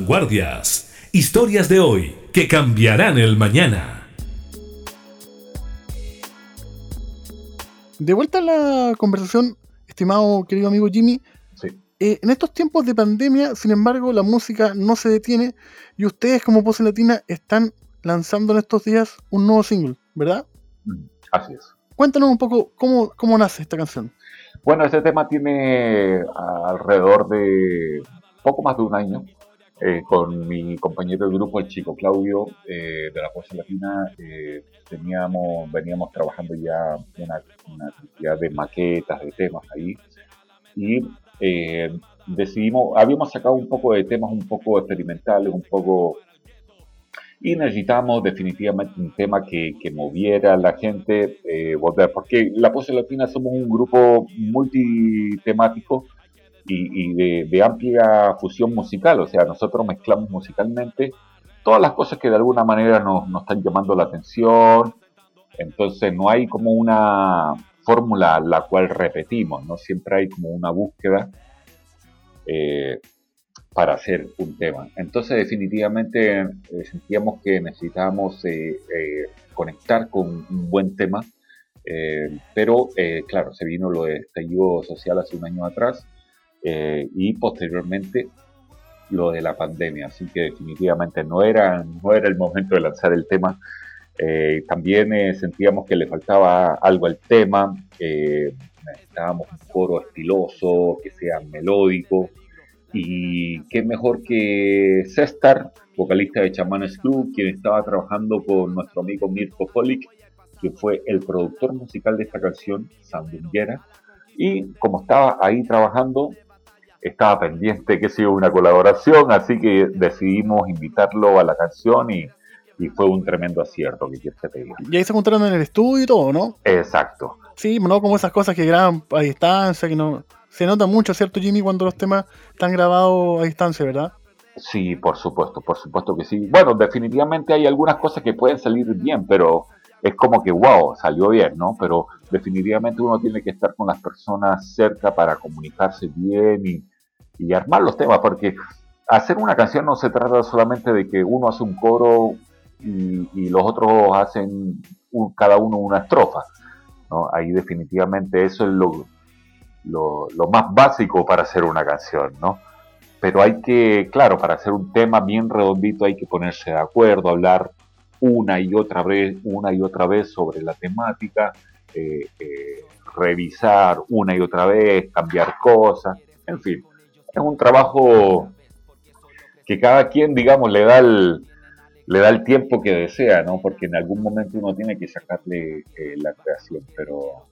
Vanguardias. Historias de hoy que cambiarán el mañana. De vuelta a la conversación, estimado querido amigo Jimmy. eh, en estos tiempos de pandemia, sin embargo, la música no se detiene y ustedes como Pose Latina están lanzando en estos días un nuevo single, ¿verdad? Así es. Cuéntanos un poco cómo, cómo nace esta canción. Bueno, este tema tiene alrededor de poco más de un año. Eh, con mi compañero de grupo, el chico Claudio, eh, de la Fuerza Latina, eh, teníamos, veníamos trabajando ya una, una cantidad de maquetas, de temas ahí. Y eh, decidimos, habíamos sacado un poco de temas un poco experimentales, un poco y necesitamos definitivamente un tema que, que moviera a la gente, eh, volver, porque la Pose Latina somos un grupo multitemático y, y de, amplia fusión musical, o sea, nosotros mezclamos musicalmente todas las cosas que de alguna manera nos, están llamando la atención, entonces no hay como una fórmula la cual repetimos, ¿no? Siempre hay como una búsqueda eh, para hacer un tema. Entonces definitivamente eh, sentíamos que necesitábamos eh, eh, conectar con un buen tema, pero claro, se vino lo de estallido social hace un año atrás eh, y posteriormente lo de la pandemia, así que definitivamente no era, no era el momento de lanzar el tema. Eh, también eh, sentíamos que le faltaba algo al tema, necesitábamos un coro estiloso, que sea melódico, y qué mejor que Cestar, vocalista de Chamanes Club, quien estaba trabajando con nuestro amigo Mirko Polik, que fue el productor musical de esta canción, Sandunguera, y como estaba ahí trabajando, estaba pendiente que sea una colaboración, así que decidimos invitarlo a la canción y, y fue un tremendo acierto que te diga. Y ahí se encontraron en el estudio y todo, ¿no? Exacto. Sí, no como esas cosas que graban a distancia, que no. Se nota mucho, ¿cierto, Jimmy, cuando los temas están grabados a distancia, ¿verdad? Sí, por supuesto, por supuesto que sí. Bueno, definitivamente hay algunas cosas que pueden salir bien, pero es como que, wow, salió bien, ¿no? Pero definitivamente uno tiene que estar con las personas cerca para comunicarse bien y, y armar los temas, porque hacer una canción no se trata solamente de que uno hace un coro y, los otros hacen un- cada uno una estrofa. ¿no? Ahí definitivamente eso es lo, lo, lo más básico para hacer una canción, ¿no? Pero hay que, claro, para hacer un tema bien redondito hay que ponerse de acuerdo, hablar una y otra vez, una y otra vez sobre la temática, eh, eh, revisar una y otra vez, cambiar cosas, en fin, es un trabajo que cada quien, digamos, le da el, le da el tiempo que desea, ¿no? Porque en algún momento uno tiene que sacarle eh, la creación, pero,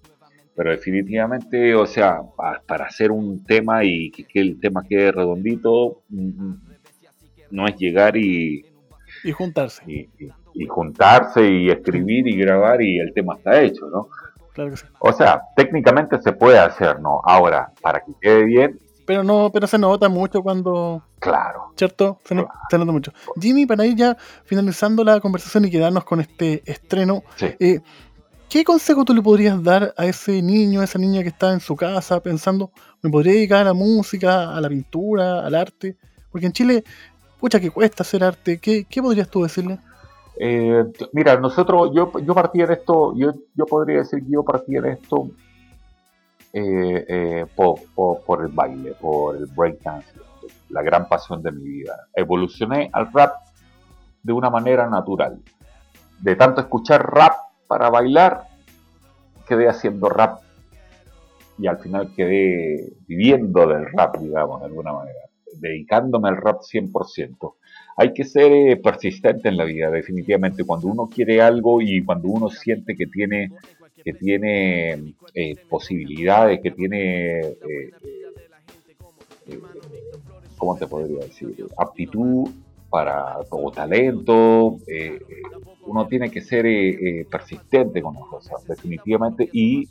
pero definitivamente, o sea, pa- para hacer un tema y que, el tema quede redondito, mm, mm, no es llegar y, Y juntarse. y, y- y juntarse y escribir y grabar y el tema está hecho, ¿no? Claro que sí. O sea, técnicamente se puede hacer, ¿no? Ahora, para que quede bien, Pero no, pero se nota mucho cuando. Claro. ¿Cierto? Se, no- se nota mucho. Jimmy, para ir ya finalizando la conversación y quedarnos con este estreno, Sí. eh, ¿qué consejo tú le podrías dar a ese niño, a esa niña que está en su casa pensando, me podría dedicar a la música, a la pintura, al arte? Porque en Chile, pucha, que cuesta hacer arte. ¿Qué, qué podrías tú decirle? Eh, mira, nosotros, yo, yo partí en esto, yo, yo podría decir que yo partí en esto eh, eh, por, por- por el baile, por el breakdance, la gran pasión de mi vida. Evolucioné al rap de una manera natural. De tanto escuchar rap para bailar, quedé haciendo rap y al final quedé viviendo del rap, digamos, de alguna manera, dedicándome al rap 100%. Hay que ser eh, persistente en la vida, definitivamente. Cuando uno quiere algo y cuando uno siente que tiene, que tiene eh, posibilidades, que tiene, eh, ¿cómo te podría decir? Aptitud para, o talento, eh, eh, uno tiene que ser persistente con las cosas, definitivamente, y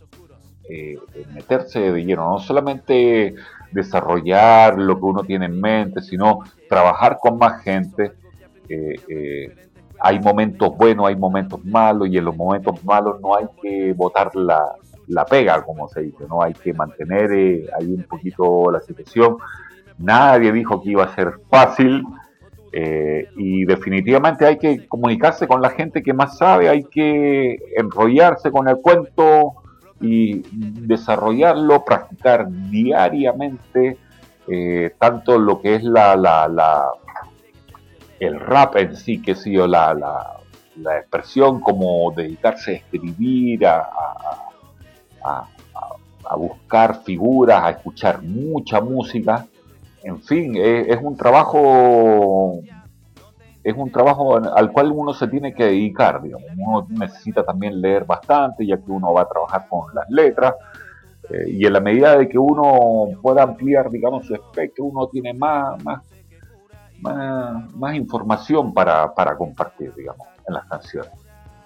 meterse de lleno, no solamente desarrollar lo que uno tiene en mente, sino trabajar con más gente. Hay momentos buenos, hay momentos malos, y en los momentos malos no hay que botar la, la pega, como se dice, no hay que mantener eh, ahí un poquito la situación. Nadie dijo que iba a ser fácil. eh, y definitivamente hay que comunicarse con la gente que más sabe, hay que enrollarse con el cuento, y desarrollarlo, practicar diariamente eh, tanto lo que es la, la, la- el rap en sí, que ha sido la, la, la expresión, como dedicarse a escribir, a, a- buscar figuras, a escuchar mucha música. En fin, es, es un trabajo es un trabajo al- al cual uno se tiene que dedicar, digamos. Uno necesita también leer bastante, ya que uno va a trabajar con las letras, eh, y en la medida de que uno pueda ampliar, digamos, su espectro, uno tiene más, más, más, información para, para compartir, digamos, en las canciones.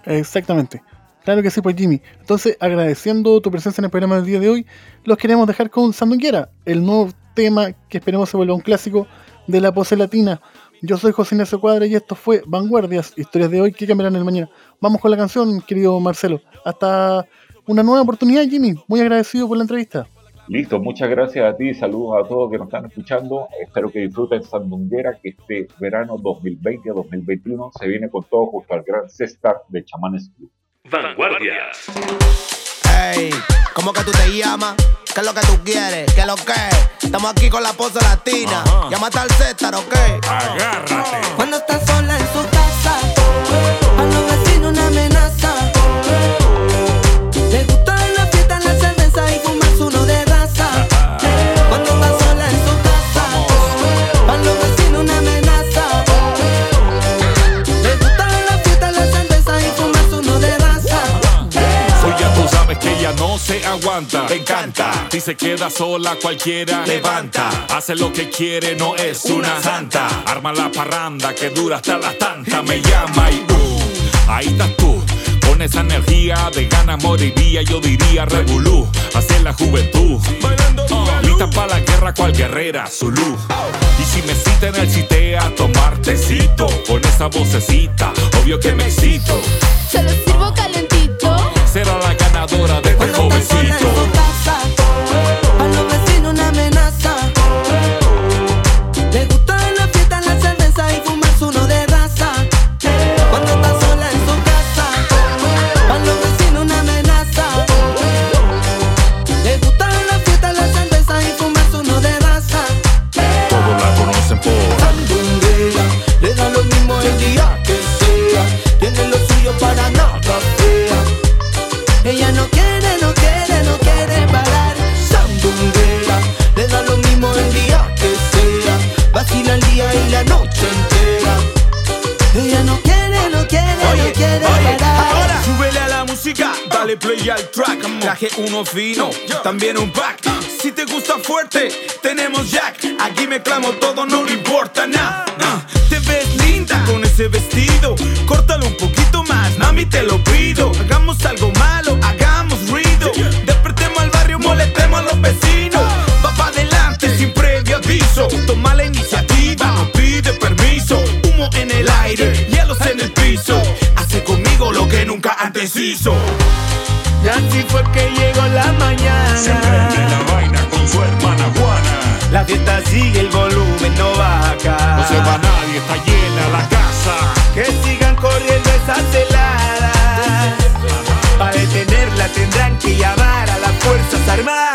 Exactamente. Claro que sí, pues Jimmy. Entonces, agradeciendo tu presencia en el programa del día de hoy, los queremos dejar con Sandunguera, el nuevo tema que esperemos se vuelva un clásico de la pose latina. Yo soy José Ignacio Cuadra y esto fue Vanguardias, historias de hoy que cambiarán el mañana. Vamos con la canción, querido Marcelo. Hasta una nueva oportunidad, Jimmy. Muy agradecido por la entrevista. Listo, muchas gracias a ti, saludos a todos que nos están escuchando. Espero que disfruten Sandunguera, que este verano 2020 a 2021 se viene con todo junto al gran Cestar de Chamanes Club. Vanguardias. Ey, ¿cómo que tú te llamas? ¿Qué es lo que tú quieres? ¿Qué es lo que? Estamos aquí con la pose latina. Llámate al César, ¿ok? Agárrate. Cuando está sola en su casa, a los vecinos una amenaza. Ella no se aguanta. Te encanta. Si se queda sola, cualquiera levanta. Hace lo que quiere, no es una santa. Arma la parranda que dura hasta las tantas. Me llama y uh, ahí estás tú. Con esa energía de ganas moriría, yo diría revolú. Hacer la juventud. Uh, lista para la guerra, cual guerrera, Zulu. Y si me cita en el cité a tomar tecito, con esa vocecita, obvio que me excito. Se lo sirvo calentito. Será la ganadora de Cuando está sola en jovencito. Dale play al track. Traje uno fino, también un pack. Si te gusta fuerte, tenemos Jack. Aquí mezclamos todo, no le importa nada. Ah, te ves linda con ese vestido. Córtalo un poquito más, mami, te lo pido. Hagamos algo malo, hagamos ruido. Despertemos al barrio, molestemos a los vecinos. Va para adelante sin previo aviso. Toma la iniciativa, no pide permiso. Humo en el aire, hielos nunca antes hizo. Y así fue que llegó la mañana. Se prende la vaina con su hermana Juana. La fiesta sigue, el volumen no baja. No se va nadie, está llena la casa. Que sigan corriendo esas heladas. Para detenerla tendrán que llamar a las Fuerzas Armadas.